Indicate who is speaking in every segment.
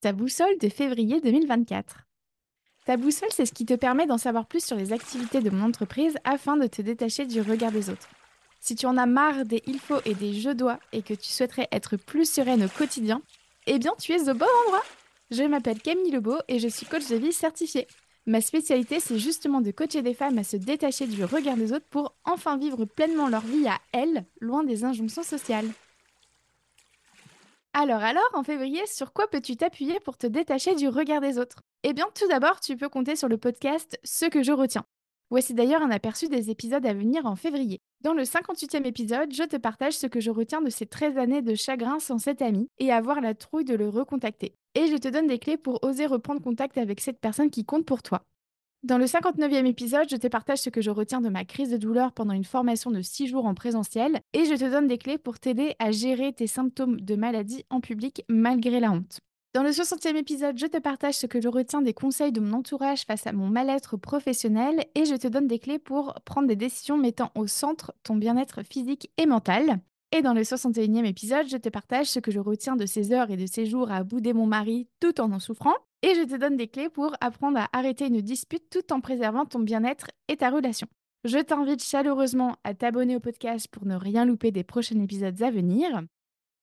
Speaker 1: ta boussole de février 2024. Ta boussole, c'est ce qui te permet d'en savoir plus sur les activités de mon entreprise afin de te détacher du regard des autres. Si tu en as marre des il faut et des je dois et que tu souhaiterais être plus sereine au quotidien, eh bien tu es au bon endroit. Je m'appelle Camille Lebeau et je suis coach de vie certifiée. Ma spécialité, c'est justement de coacher des femmes à se détacher du regard des autres pour enfin vivre pleinement leur vie à elles, loin des injonctions sociales. Alors alors, en février, sur quoi peux-tu t'appuyer pour te détacher du regard des autres? Eh bien, tout d'abord, tu peux compter sur le podcast Ce que je retiens. Voici d'ailleurs un aperçu des épisodes à venir en février. Dans le 58e épisode, je te partage ce que je retiens de ces 13 années de chagrin sans cet ami et avoir la trouille de le recontacter. Et je te donne des clés pour oser reprendre contact avec cette personne qui compte pour toi. Dans le 59e épisode, je te partage ce que je retiens de ma crise de douleur pendant une formation de 6 jours en présentiel et je te donne des clés pour t'aider à gérer tes symptômes de maladie en public malgré la honte. Dans le 60e épisode, je te partage ce que je retiens des conseils de mon entourage face à mon mal-être professionnel et je te donne des clés pour prendre des décisions mettant au centre ton bien-être physique et mental. Et dans le 61e épisode, je te partage ce que je retiens de ces heures et de ces jours à bouder mon mari tout en en souffrant. Et je te donne des clés pour apprendre à arrêter une dispute tout en préservant ton bien-être et ta relation. Je t'invite chaleureusement à t'abonner au podcast pour ne rien louper des prochains épisodes à venir.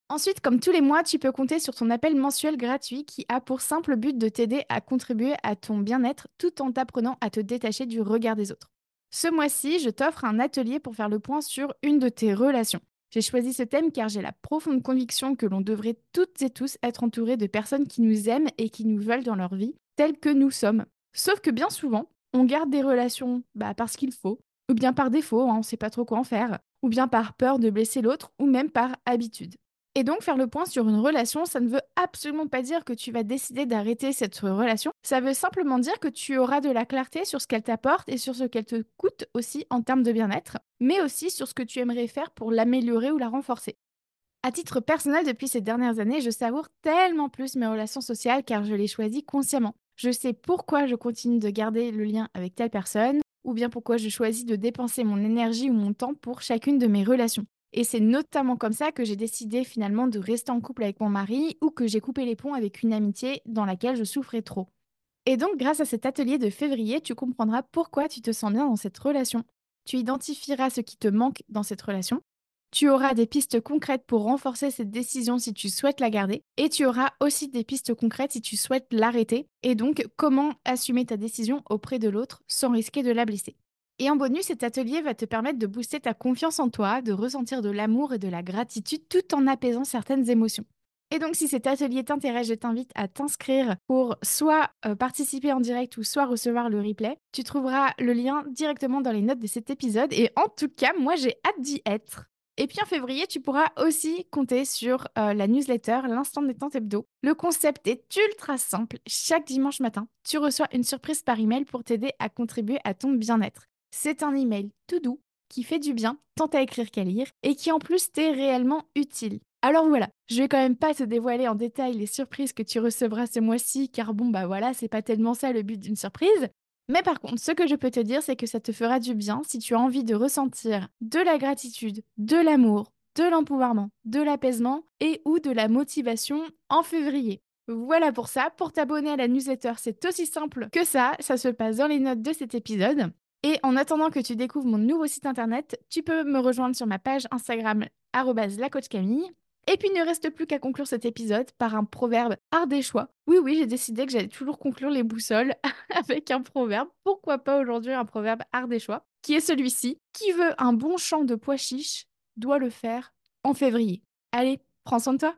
Speaker 1: Ensuite, comme tous les mois, tu peux compter sur ton appel mensuel gratuit qui a pour simple but de t'aider à contribuer à ton bien-être tout en t'apprenant à te détacher du regard des autres. Ce mois-ci, je t'offre un atelier pour faire le point sur une de tes relations. J'ai choisi ce thème car j'ai la profonde conviction que l'on devrait toutes et tous être entourés de personnes qui nous aiment et qui nous veulent dans leur vie, telles que nous sommes. Sauf que bien souvent, on garde des relations bah, parce qu'il faut, ou bien par défaut, hein, on ne sait pas trop quoi en faire, ou bien par peur de blesser l'autre, ou même par habitude. Et donc, faire le point sur une relation, ça ne veut absolument pas dire que tu vas décider d'arrêter cette relation. Ça veut simplement dire que tu auras de la clarté sur ce qu'elle t'apporte et sur ce qu'elle te coûte aussi en termes de bien-être, mais aussi sur ce que tu aimerais faire pour l'améliorer ou la renforcer. À titre personnel, depuis ces dernières années, je savoure tellement plus mes relations sociales car je les choisis consciemment. Je sais pourquoi je continue de garder le lien avec telle personne, ou bien pourquoi je choisis de dépenser mon énergie ou mon temps pour chacune de mes relations. Et c'est notamment comme ça que j'ai décidé finalement de rester en couple avec mon mari ou que j'ai coupé les ponts avec une amitié dans laquelle je souffrais trop. Et donc, grâce à cet atelier de février, tu comprendras pourquoi tu te sens bien dans cette relation. Tu identifieras ce qui te manque dans cette relation. Tu auras des pistes concrètes pour renforcer cette décision si tu souhaites la garder. Et tu auras aussi des pistes concrètes si tu souhaites l'arrêter. Et donc, comment assumer ta décision auprès de l'autre sans risquer de la blesser. Et en bonus, cet atelier va te permettre de booster ta confiance en toi, de ressentir de l'amour et de la gratitude tout en apaisant certaines émotions. Et donc, si cet atelier t'intéresse, je t'invite à t'inscrire pour soit euh, participer en direct ou soit recevoir le replay. Tu trouveras le lien directement dans les notes de cet épisode. Et en tout cas, moi, j'ai hâte d'y être. Et puis en février, tu pourras aussi compter sur euh, la newsletter L'instant détente hebdo. Le concept est ultra simple. Chaque dimanche matin, tu reçois une surprise par email pour t'aider à contribuer à ton bien-être. C'est un email tout doux qui fait du bien, tant à écrire qu'à lire, et qui en plus t'est réellement utile. Alors voilà, je vais quand même pas te dévoiler en détail les surprises que tu recevras ce mois-ci, car bon bah voilà, c'est pas tellement ça le but d'une surprise. Mais par contre, ce que je peux te dire, c'est que ça te fera du bien si tu as envie de ressentir de la gratitude, de l'amour, de l'empowerment, de l'apaisement et ou de la motivation en février. Voilà pour ça, pour t'abonner à la newsletter, c'est aussi simple que ça, ça se passe dans les notes de cet épisode. Et en attendant que tu découvres mon nouveau site internet, tu peux me rejoindre sur ma page Instagram lacoachcamille. Et puis il ne reste plus qu'à conclure cet épisode par un proverbe ardéchois. Oui, oui, j'ai décidé que j'allais toujours conclure les boussoles avec un proverbe. Pourquoi pas aujourd'hui un proverbe ardéchois qui est celui-ci. Qui veut un bon champ de pois chiches doit le faire en février. Allez, prends soin de toi